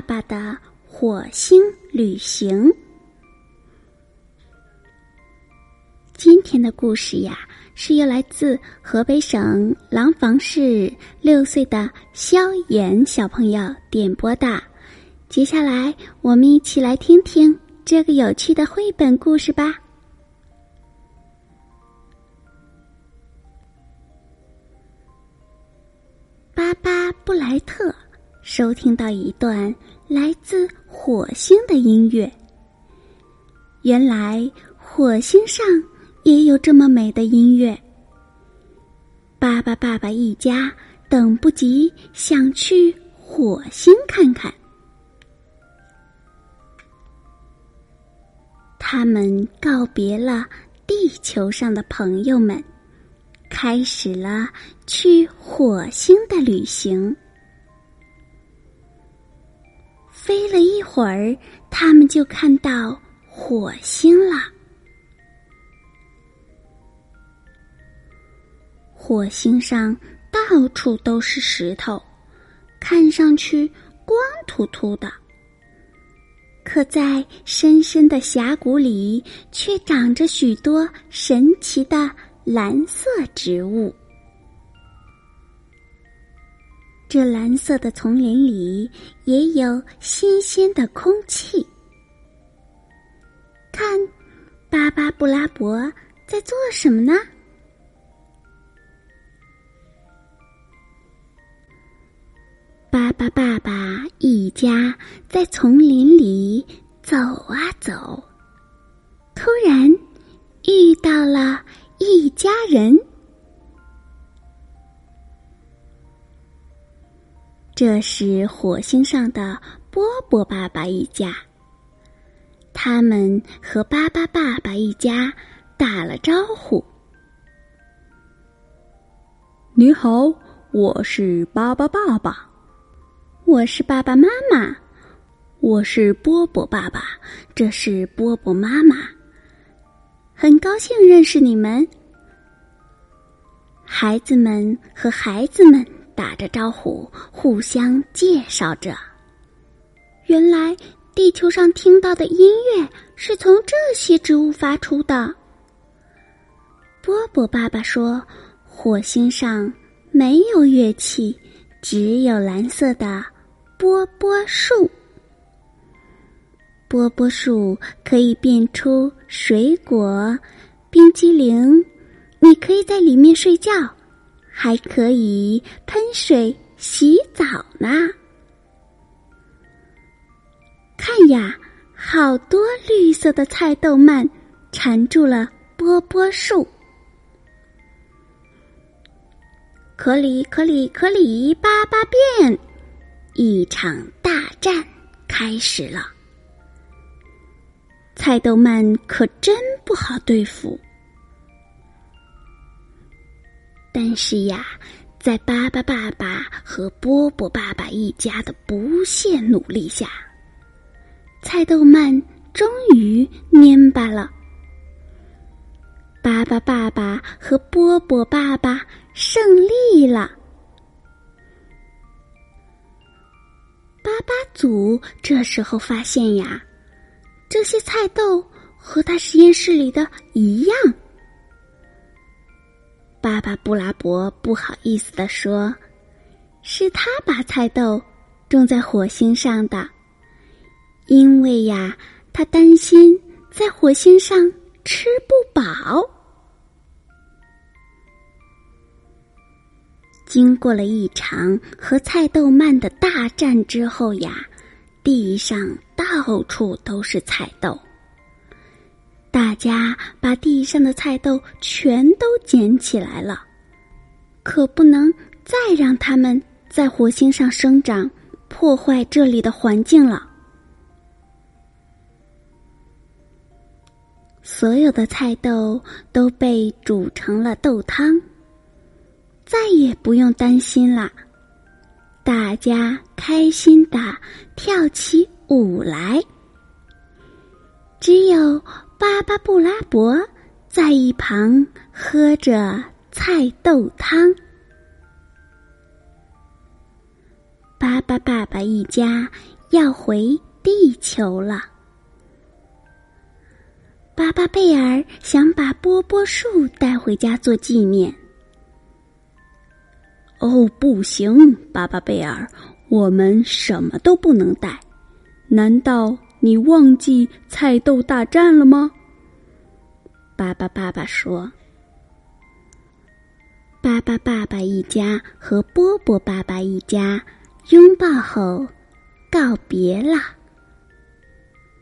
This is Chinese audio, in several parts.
爸爸的火星旅行。今天的故事呀，是由来自河北省廊坊市六岁的萧炎小朋友点播的。接下来，我们一起来听听这个有趣的绘本故事吧。巴巴布莱特。收听到一段来自火星的音乐。原来火星上也有这么美的音乐。爸爸爸爸一家等不及想去火星看看。他们告别了地球上的朋友们，开始了去火星的旅行。飞了一会儿，他们就看到火星了。火星上到处都是石头，看上去光秃秃的。可在深深的峡谷里，却长着许多神奇的蓝色植物。这蓝色的丛林里也有新鲜的空气。看，巴巴布拉伯在做什么呢？巴巴爸爸一家在丛林里走啊走，突然遇到了一家人。这是火星上的波波爸爸一家。他们和巴巴爸爸一家打了招呼：“你好，我是巴巴爸爸，我是爸爸妈妈，我是波波爸爸，这是波波妈妈。很高兴认识你们。”孩子们和孩子们。打着招呼，互相介绍着。原来地球上听到的音乐是从这些植物发出的。波波爸爸说：“火星上没有乐器，只有蓝色的波波树。波波树可以变出水果、冰激凌，你可以在里面睡觉。”还可以喷水洗澡呢。看呀，好多绿色的菜豆蔓缠住了波波树。可里可里可里，巴巴变，一场大战开始了。菜豆蔓可真不好对付。但是呀，在巴巴爸爸和波波爸爸一家的不懈努力下，菜豆们终于蔫巴了。巴巴爸爸和波波爸爸胜利了。巴巴祖这时候发现呀，这些菜豆和他实验室里的一样。爸爸布拉伯不好意思地说：“是他把菜豆种在火星上的，因为呀，他担心在火星上吃不饱。”经过了一场和菜豆曼的大战之后呀，地上到处都是菜豆。大家把地上的菜豆全都捡起来了，可不能再让它们在火星上生长，破坏这里的环境了。所有的菜豆都被煮成了豆汤，再也不用担心啦。大家开心的跳起舞来，只有。巴巴布拉伯在一旁喝着菜豆汤。巴巴爸爸一家要回地球了。巴巴贝尔想把波波树带回家做纪念。哦，不行，巴巴贝尔，我们什么都不能带。难道？你忘记菜豆大战了吗？巴巴爸爸说：“巴巴爸爸一家和波波爸爸一家拥抱后告别了，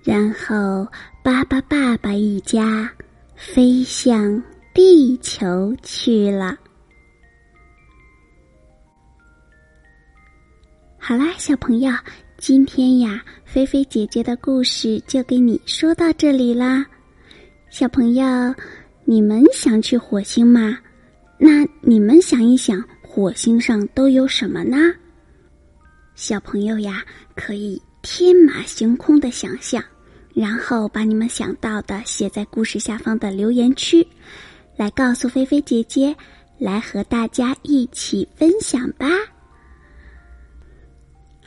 然后巴巴爸爸一家飞向地球去了。”好啦，小朋友。今天呀，菲菲姐姐的故事就给你说到这里啦。小朋友，你们想去火星吗？那你们想一想，火星上都有什么呢？小朋友呀，可以天马行空的想象，然后把你们想到的写在故事下方的留言区，来告诉菲菲姐姐，来和大家一起分享吧。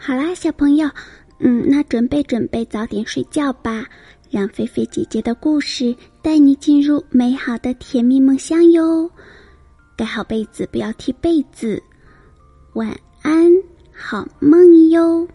好啦，小朋友，嗯，那准备准备，早点睡觉吧，让菲菲姐姐的故事带你进入美好的甜蜜梦乡哟。盖好被子，不要踢被子，晚安，好梦哟。